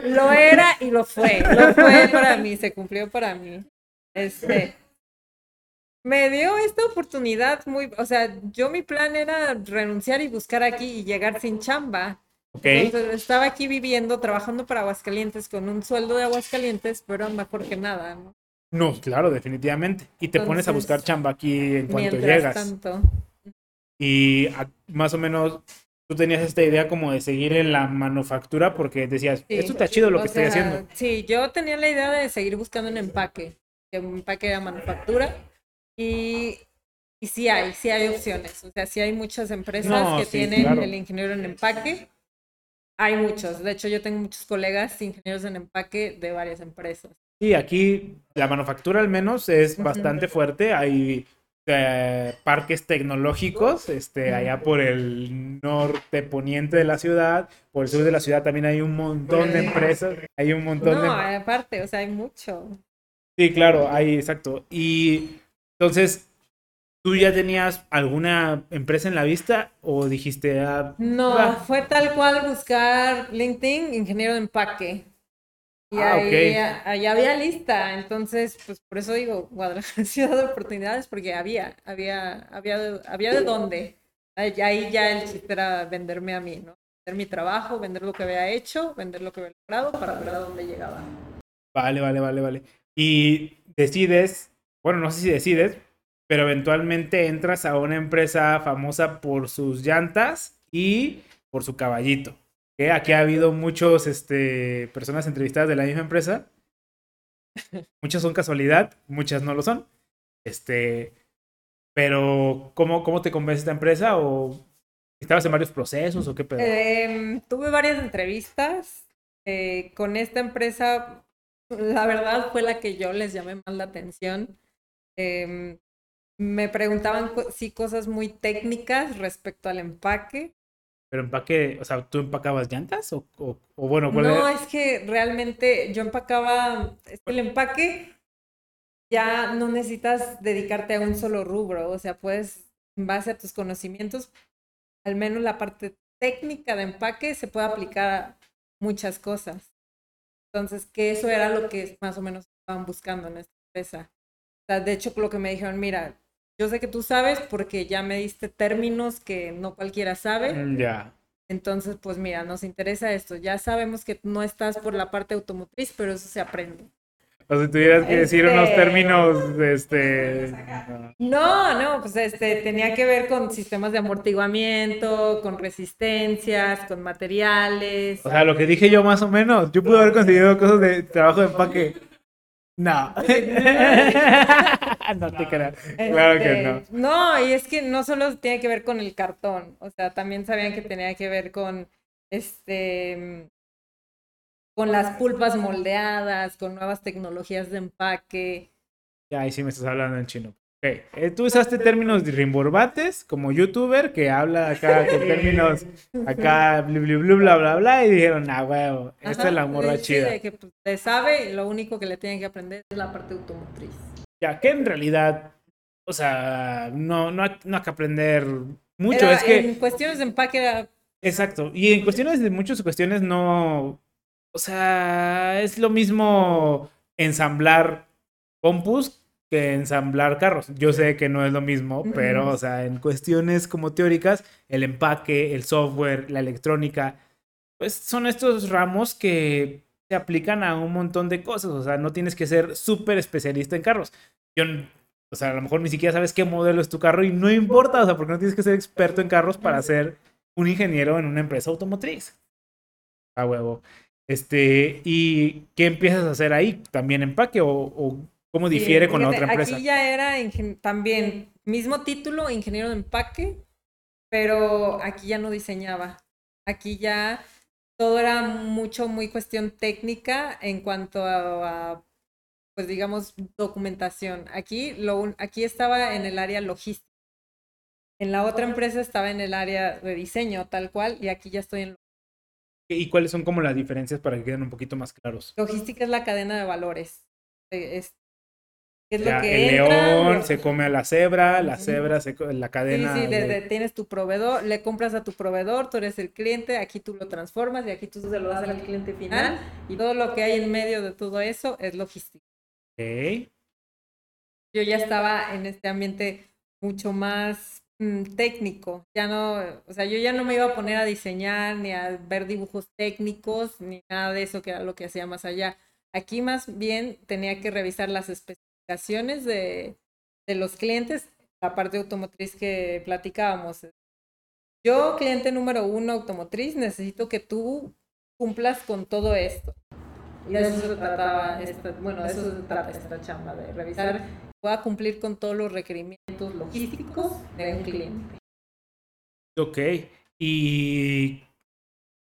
Lo era y lo fue, lo fue para mí, se cumplió para mí. Este, me dio esta oportunidad muy, o sea, yo mi plan era renunciar y buscar aquí y llegar sin chamba. Ok. Entonces, estaba aquí viviendo, trabajando para Aguascalientes con un sueldo de Aguascalientes, pero mejor que nada, ¿no? No, claro, definitivamente. Y te pones a buscar chamba aquí en cuanto llegas. tanto. Y a- más o menos tú tenías esta idea como de seguir en la manufactura porque decías, Sí. esto está chido lo que estoy sea, haciendo. Sí, yo tenía la idea de seguir buscando un empaque, que un empaque era manufactura. Y, y sí hay, sí hay opciones. O sea, sí hay muchas empresas No, que sí, tienen claro. el ingeniero en empaque. Hay muchos. De hecho, yo tengo muchos colegas ingenieros en empaque de varias empresas. Sí, aquí la manufactura al menos es bastante fuerte. Hay eh, parques tecnológicos, este, allá por el norte poniente de la ciudad, por el sur de la ciudad también hay un montón de empresas, hay un montón No, de... aparte, o sea, hay mucho. Sí, claro, hay, exacto. Y entonces, ¿tú ya tenías alguna empresa en la vista o dijiste, ah, No, fue tal cual buscar LinkedIn, ingeniero de empaque. Y Ah, ahí, ok. ahí había lista, entonces, pues por eso digo, Guadalajara ciudad de oportunidades, porque había, había, había, de- había de dónde. Ahí ya el chiste era venderme a mí, ¿no? Vender mi trabajo, vender lo que había hecho, vender lo que había logrado para ver a dónde llegaba. Vale, vale, vale, vale. Y decides, bueno, no sé si decides, pero eventualmente entras a una empresa famosa por sus llantas y por su caballito. Aquí ha habido muchos, este, personas entrevistadas de la misma empresa. Muchas son casualidad, muchas no lo son. Este, pero ¿cómo, cómo te convence esta empresa? ¿O estabas en varios procesos o qué pedo? Em, tuve varias entrevistas eh, con esta empresa. La verdad fue la que yo les llamé más la atención. Em, me preguntaban sí cosas muy técnicas respecto al empaque. Pero empaque, o sea, ¿tú empacabas llantas? ¿O, o, o bueno, cuál No, era? es que realmente yo empacaba, es que el empaque ya no necesitas dedicarte a un solo rubro, o sea, puedes, en base a tus conocimientos, al menos la parte técnica de empaque se puede aplicar a muchas cosas. Entonces, que eso era lo que más o menos estaban buscando en esta empresa. O sea, de hecho, lo que me dijeron, mira, yo sé que tú sabes porque ya me diste términos que no cualquiera sabe. Mm, Ya. Entonces, pues mira, nos interesa esto. Ya sabemos que no estás por la parte automotriz, pero eso se aprende. O si tuvieras que decir unos términos, este... No, no, pues este tenía que ver con sistemas de amortiguamiento, con resistencias, con materiales. O sea, lo que dije yo más o menos. Yo pude haber conseguido cosas de trabajo de empaque. No. no te creas. Claro que no. Este, No, y es que no solo tiene que ver con el cartón, o sea, también sabían que tenía que ver con este con las pulpas moldeadas, con nuevas tecnologías de empaque. Ya, ahí sí me estás hablando en chino. Eh, Tú usaste términos de rimborbates como youtuber que habla acá con términos acá, blu, blu, blu, bla, bla, bla, y dijeron, ah, huevo, esta Ajá, es la morra sí, chida. de que le sabe y lo único que le tienen que aprender es la parte automotriz. Ya, que en realidad, o sea, no, no, hay, no hay que aprender mucho. Era- es que En cuestiones de empaque era Exacto. Y en cuestiones de muchas cuestiones no. O sea, es lo mismo ensamblar compus que ensamblar carros. Yo sé que no es lo mismo, pero, o sea, en cuestiones como teóricas, el empaque, el software, la electrónica, pues son estos ramos que se aplican a un montón de cosas. O sea, no tienes que ser súper especialista en carros. Yo, o sea, a lo mejor ni siquiera sabes qué modelo es tu carro y no importa, o sea, porque no tienes que ser experto en carros para ser un ingeniero en una empresa automotriz. A huevo. Este, ¿y qué empiezas a hacer ahí? ¿También empaque o, o cómo Sí, difiere con la otra empresa? Aquí ya era también mismo título, ingeniero de empaque, pero aquí ya no diseñaba. Aquí ya todo era mucho, muy cuestión técnica en cuanto a, a, pues digamos, documentación. Aquí, lo, un- aquí estaba en el área logística. En la otra empresa estaba en el área de diseño, tal cual, y aquí ya estoy en ¿Y cuáles son como las diferencias para que queden un poquito más claros? logística, es la cadena de valores. Eh, Es, es Ya, lo que el entra, león lo- se come a la cebra, la cebra se la Sí, cadena. sí, de- desde tienes tu proveedor, le compras a tu proveedor, tú eres el cliente, aquí tú lo transformas y aquí tú se lo das al cliente final y todo lo que hay en medio de todo eso es logística. Ok. Yo ya estaba en este ambiente mucho más mm, técnico, ya no, o sea, yo ya no me iba a poner a diseñar ni a ver dibujos técnicos ni nada de eso que era lo que hacía más allá. Aquí más bien tenía que revisar las especificaciones de, de los clientes, la parte automotriz que platicábamos. Yo, cliente número uno automotriz, necesito que tú cumplas con todo esto. Y de eso se trataba, esta, bueno, de eso se trata esta chamba, de revisar, pueda cumplir con todos los requerimientos logísticos de un cliente. Ok. Y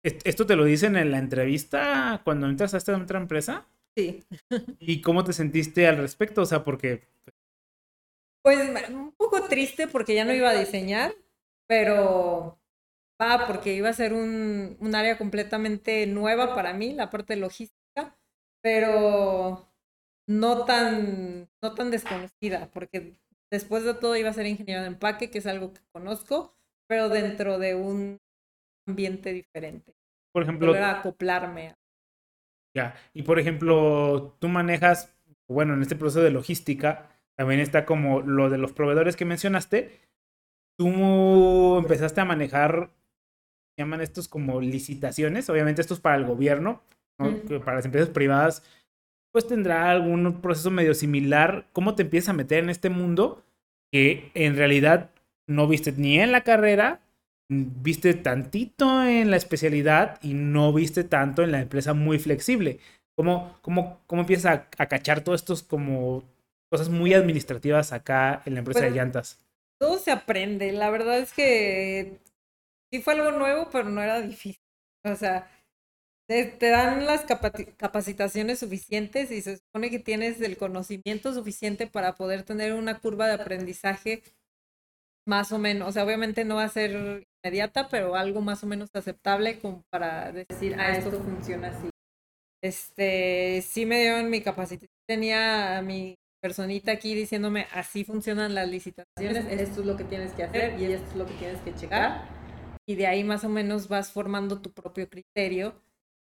¿est- esto te lo dicen en la entrevista cuando entras a esta otra empresa. Sí. ¿Y cómo te sentiste al respecto? O sea, porque Pues un poco triste porque ya no iba a diseñar, pero va porque iba a ser un, un área completamente nueva para mí, la parte logística, pero no tan, no tan desconocida, porque después de todo iba a ser ingeniero de empaque, que es algo que conozco, pero dentro de un ambiente diferente. por ejemplo, Volver a acoplarme. Ya, y por ejemplo, tú manejas, bueno, en este proceso de logística, también está como lo de los proveedores que mencionaste. Tú empezaste a manejar, se llaman estos como licitaciones, obviamente esto es para el gobierno. Mm. Para las empresas privadas, pues tendrá algún proceso medio similar. ¿Cómo te empiezas a meter en este mundo que en realidad no viste ni en la carrera, viste tantito en la especialidad y no viste tanto en la empresa muy flexible. ¿Cómo, cómo, cómo empiezas a, a cachar todos estos como cosas muy administrativas acá en la empresa Pues, de llantas? Todo se aprende. La verdad es que sí fue algo nuevo, pero no era difícil. O sea, te, te dan las capacitaciones suficientes y se supone que tienes el conocimiento suficiente para poder tener una curva de aprendizaje más o menos. O sea, obviamente no va a ser inmediata, pero algo más o menos aceptable como para decir, ah, esto funciona así. Este, sí me dieron mi capacitación. Tenía a mi personita aquí diciéndome, así funcionan las licitaciones, esto es lo que tienes que hacer y esto es lo que tienes que checar. Y de ahí más o menos vas formando tu propio criterio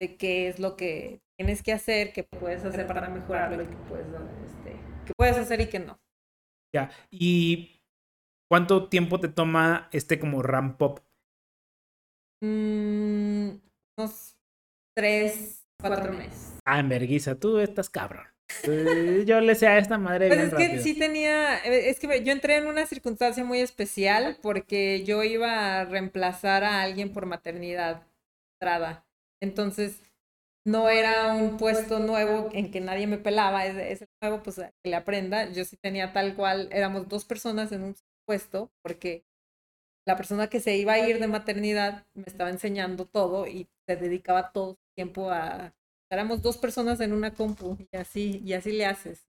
de qué es lo que tienes que hacer, qué puedes hacer para mejorarlo y qué puedes, este, qué puedes hacer y qué no. Ya. ¿Y cuánto tiempo te toma este como ramp up? Mm, unos tres, cuatro meses. Ah, enverguiza, tú estás cabrón. Yo le sé a esta madre Pues bien es que rápido. sí tenía, eh, es que yo entré en una circunstancia muy especial porque yo iba a reemplazar a alguien por maternidad entrada. Entonces, no era un puesto nuevo en que nadie me pelaba, es, es nuevo, pues a que le aprenda. Yo sí tenía tal cual, éramos dos personas en un puesto porque la persona que se iba a ir de maternidad me estaba enseñando todo y se dedicaba todo su tiempo a... Éramos dos personas en una compu y así, y así le haces.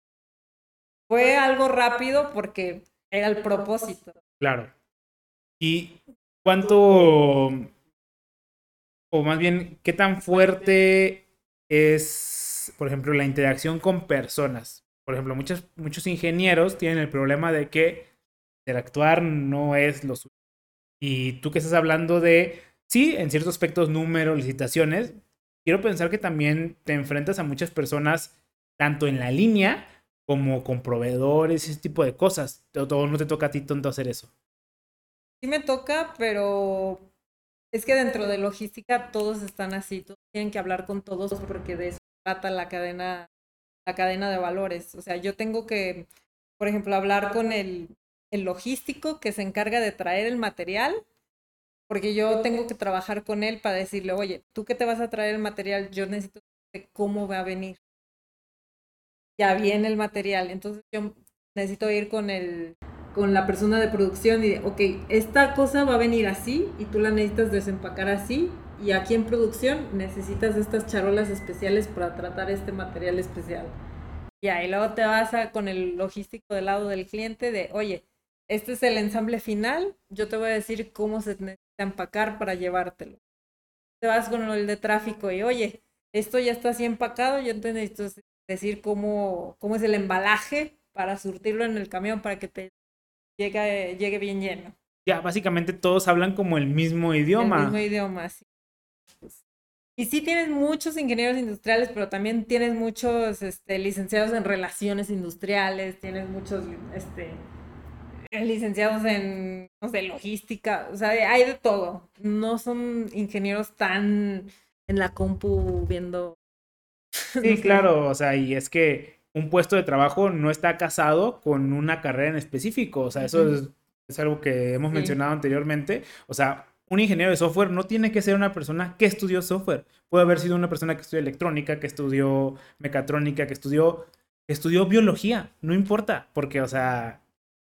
Fue algo rápido porque era el propósito. Claro. ¿Y cuánto, o más bien, qué tan fuerte es, por ejemplo, la interacción con personas? Por ejemplo, muchos, muchos ingenieros tienen el problema de que interactuar no es lo suyo. Y tú que estás hablando de, sí, en ciertos aspectos, números, licitaciones, quiero pensar que también te enfrentas a muchas personas, tanto en la línea como con proveedores, ese tipo de cosas. O no te toca a ti tonto hacer eso. Sí me toca, pero es que dentro de logística todos están así, todos tienen que hablar con todos porque de eso trata la cadena, la cadena de valores. O sea, yo tengo que, por ejemplo, hablar con el, el logístico que se encarga de traer el material, porque yo tengo que trabajar con él para decirle, oye, tú que te vas a traer el material, yo necesito de cómo va a venir. Ya viene el material, entonces yo necesito ir con el con la persona de producción y de, ok, esta cosa va a venir así y tú la necesitas desempacar así y aquí en producción necesitas estas charolas especiales para tratar este material especial. Ya, y luego te vas a, con el logístico del lado del cliente de, oye, este es el ensamble final, yo te voy a decir cómo se necesita empacar para llevártelo. Te vas con el de tráfico y, oye, esto ya está así empacado, yo te necesito decir cómo, cómo es el embalaje para surtirlo en el camión para que te llegue, llegue bien lleno. Ya, básicamente todos hablan como el mismo idioma. El mismo idioma, sí. Y sí tienes muchos ingenieros industriales, pero también tienes muchos este, licenciados en relaciones industriales, tienes muchos este, licenciados en, no sé, logística, o sea, hay de todo. No son ingenieros tan en la compu viendo... Sí, claro, o sea, y es que un puesto de trabajo no está casado con una carrera en específico. O sea, eso es, algo que hemos mencionado anteriormente. O sea, un ingeniero de software no tiene que ser una persona que estudió software. Puede haber sido una persona que estudió electrónica, que estudió mecatrónica, que estudió, que estudió biología. No importa, porque, o sea,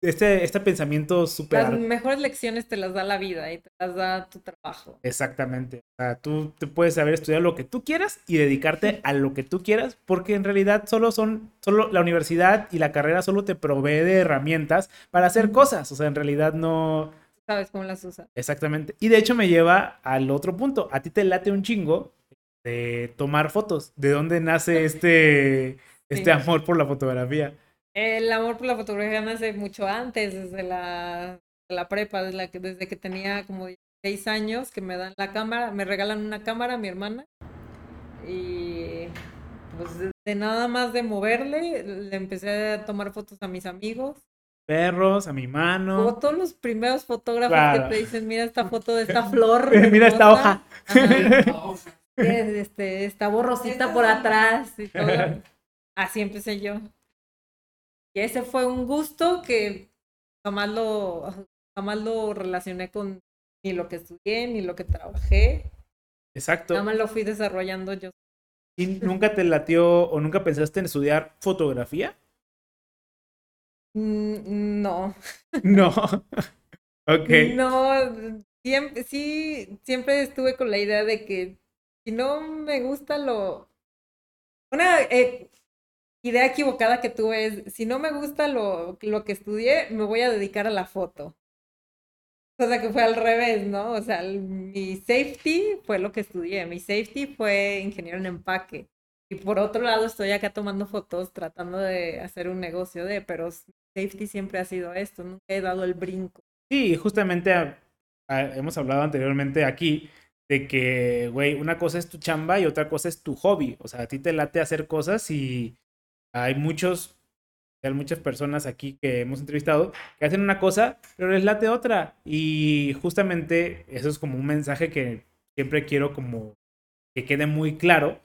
este, este pensamiento súper... Las mejores lecciones te las da la vida y te las da tu trabajo. Exactamente. O sea, tú te puedes saber estudiar lo que tú quieras y dedicarte a lo que tú quieras, porque en realidad solo son, solo la universidad y la carrera solo te provee de herramientas para hacer cosas. O sea, en realidad no... Sabes cómo las usas. Exactamente. Y de hecho me lleva al otro punto. A ti te late un chingo de tomar fotos. ¿De dónde nace este, este amor por la fotografía? El amor por la fotografía nace mucho antes, desde la, la prepa, desde, la que, desde que tenía como seis años, que me dan la cámara, me regalan una cámara, mi hermana, y pues de nada más de moverle, le empecé a tomar fotos a mis amigos. Perros, a mi mano. Como todos los primeros fotógrafos que te dicen, mira esta foto de esta flor. mira esta hoja. este, esta borrosita por atrás y todo. Así empecé yo. Y ese fue un gusto que jamás lo, jamás lo relacioné con ni lo que estudié, ni lo que trabajé. Exacto. Nada más lo fui desarrollando yo. ¿Y nunca te latió o nunca pensaste en estudiar fotografía? Mm, no. No. ok. No, siempre, sí, siempre estuve con la idea de que si no me gusta lo... Una, eh, idea equivocada que tuve es, si no me gusta lo, lo que estudié, me voy a dedicar a la foto. O sea, que fue al revés, ¿no? O sea, mi safety fue lo que estudié. Mi safety fue ingeniero en empaque. Y por otro lado, estoy acá tomando fotos, tratando de hacer un negocio de, pero safety siempre ha sido esto, nunca he dado el brinco. Sí, justamente hemos hablado anteriormente aquí de que, güey, una cosa es tu chamba y otra cosa es tu hobby. O sea, a ti te late hacer cosas y hay muchos, hay muchas personas aquí que hemos entrevistado que hacen una cosa, pero les late otra. Y justamente eso es como un mensaje que siempre quiero como que quede muy claro.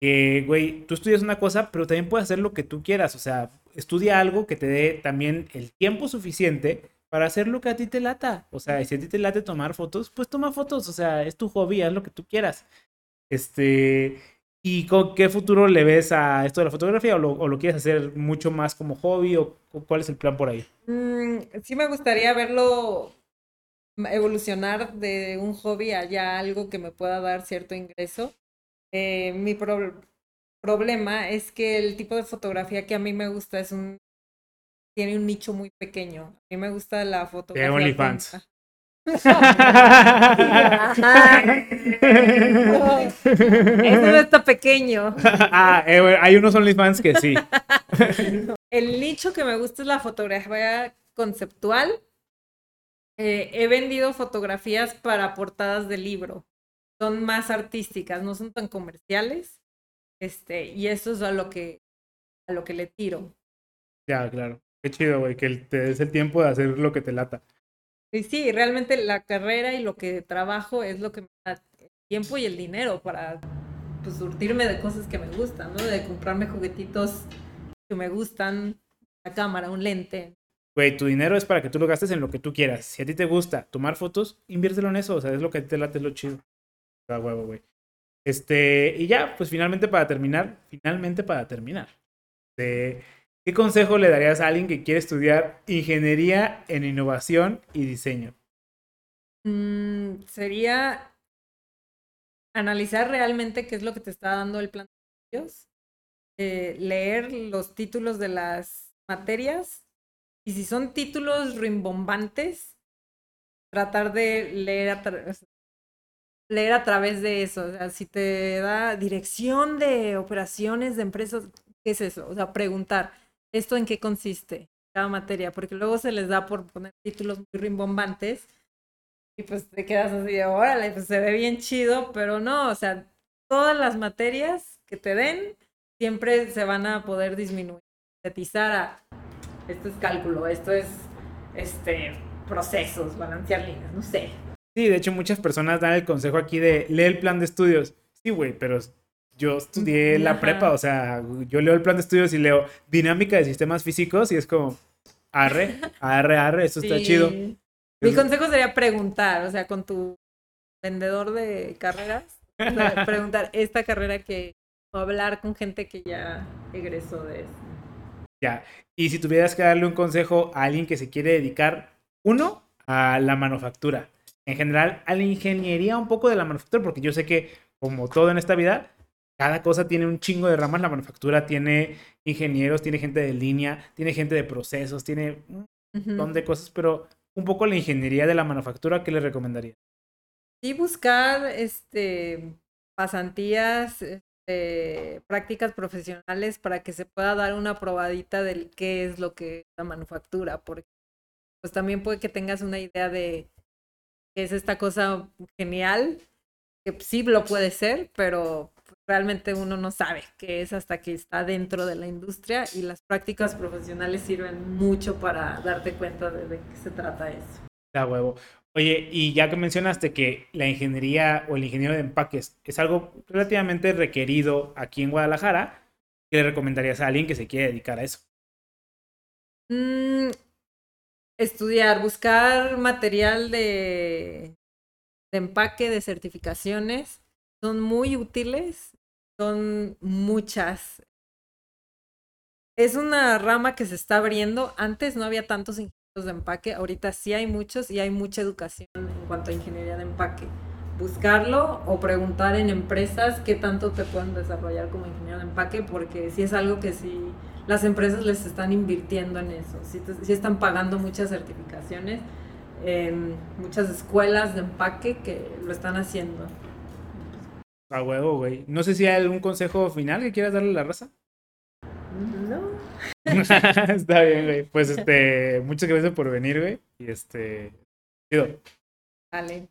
Que, güey, tú estudias una cosa, pero también puedes hacer lo que tú quieras. O sea, estudia algo que te dé también el tiempo suficiente para hacer lo que a ti te lata. O sea, si a ti te late tomar fotos, pues toma fotos. O sea, es tu hobby, haz lo que tú quieras. Este, ¿Y con qué futuro le ves a esto de la fotografía? ¿O lo, quieres hacer mucho más como hobby? ¿O cuál es el plan por ahí? Mm, sí me gustaría verlo evolucionar de un hobby a ya algo que me pueda dar cierto ingreso. Eh, mi problema es que el tipo de fotografía que a mí me gusta es un tiene un nicho muy pequeño. A mí me gusta la fotografía. De OnlyFans. Eso no está pequeño. ah, eh, hay unos OnlyFans que sí. El nicho que me gusta es la fotografía conceptual. eh, he vendido fotografías para portadas de libro. Son más artísticas, no son tan comerciales. Este, y eso es a lo que, a lo que le tiro. Ya, claro. Qué chido, güey, que te des el tiempo de hacer lo que te lata. Y sí, realmente la carrera y lo que trabajo es lo que me da el tiempo y el dinero para pues, surtirme de cosas que me gustan, ¿no? De comprarme juguetitos que me gustan, la cámara, un lente. Güey, tu dinero es para que tú lo gastes en lo que tú quieras. Si a ti te gusta tomar fotos, inviértelo en eso. O sea, es lo que a ti te late, es lo chido. Da huevo, güey. Este, y ya, pues finalmente para terminar, finalmente para terminar. ¿Qué consejo le darías a alguien que quiere estudiar ingeniería en innovación y diseño? Mm, sería analizar realmente qué es lo que te está dando el plan de estudios, eh, leer los títulos de las materias y si son títulos rimbombantes, tratar de leer a, leer a través de eso. O sea, si te da dirección de operaciones de empresas, ¿qué es eso? O sea, preguntar, ¿esto en qué consiste? Cada materia, porque luego se les da por poner títulos muy rimbombantes y pues te quedas así órale, pues se ve bien chido, pero no, o sea, todas las materias que te den siempre se van a poder disminuir, sintetizar a, esto es cálculo, esto es, este, procesos, balancear líneas, no sé. Sí, de hecho muchas personas dan el consejo aquí de lee el plan de estudios. Sí, güey, pero yo estudié la prepa, o sea, yo leo el plan de estudios y leo dinámica de sistemas físicos y es como, arre, arre, arre, eso está chido. Mi consejo sería preguntar, o sea, con tu vendedor de carreras, preguntar esta carrera que, o hablar con gente que ya egresó de eso. Ya, y si tuvieras que darle un consejo a alguien que se quiere dedicar, uno, a la manufactura en general a la ingeniería un poco de la manufactura, porque yo sé que como todo en esta vida, cada cosa tiene un chingo de ramas. La manufactura tiene ingenieros, tiene gente de línea, tiene gente de procesos, tiene un montón de cosas, pero un poco la ingeniería de la manufactura, ¿qué le recomendaría? Y buscar este, pasantías, este, prácticas profesionales para que se pueda dar una probadita del qué es lo que es la manufactura, porque pues también puede que tengas una idea de es esta cosa genial, que sí lo puede ser, pero realmente uno no sabe qué es hasta que está dentro de la industria y las prácticas profesionales sirven mucho para darte cuenta de, qué se trata eso. Da huevo. Oye, y ya que mencionaste que la ingeniería o el ingeniero de empaques es algo relativamente requerido aquí en Guadalajara, ¿qué le recomendarías a alguien que se quiere dedicar a eso? Mm, estudiar, buscar material de, de empaque, de certificaciones, son muy útiles, son muchas. Es una rama que se está abriendo. Antes no había tantos ingenieros de empaque, ahorita sí hay muchos y hay mucha educación en cuanto a ingeniería de empaque. Buscarlo o preguntar en empresas qué tanto te pueden desarrollar como ingeniero de empaque, porque si es algo que sí las empresas les están invirtiendo en eso, sí, están pagando muchas certificaciones, muchas escuelas de empaque que lo están haciendo. A huevo, güey. No sé si hay algún consejo final que quieras darle a la raza. No. Está bien, güey. Pues este, muchas gracias por venir, güey. Y este, Vale.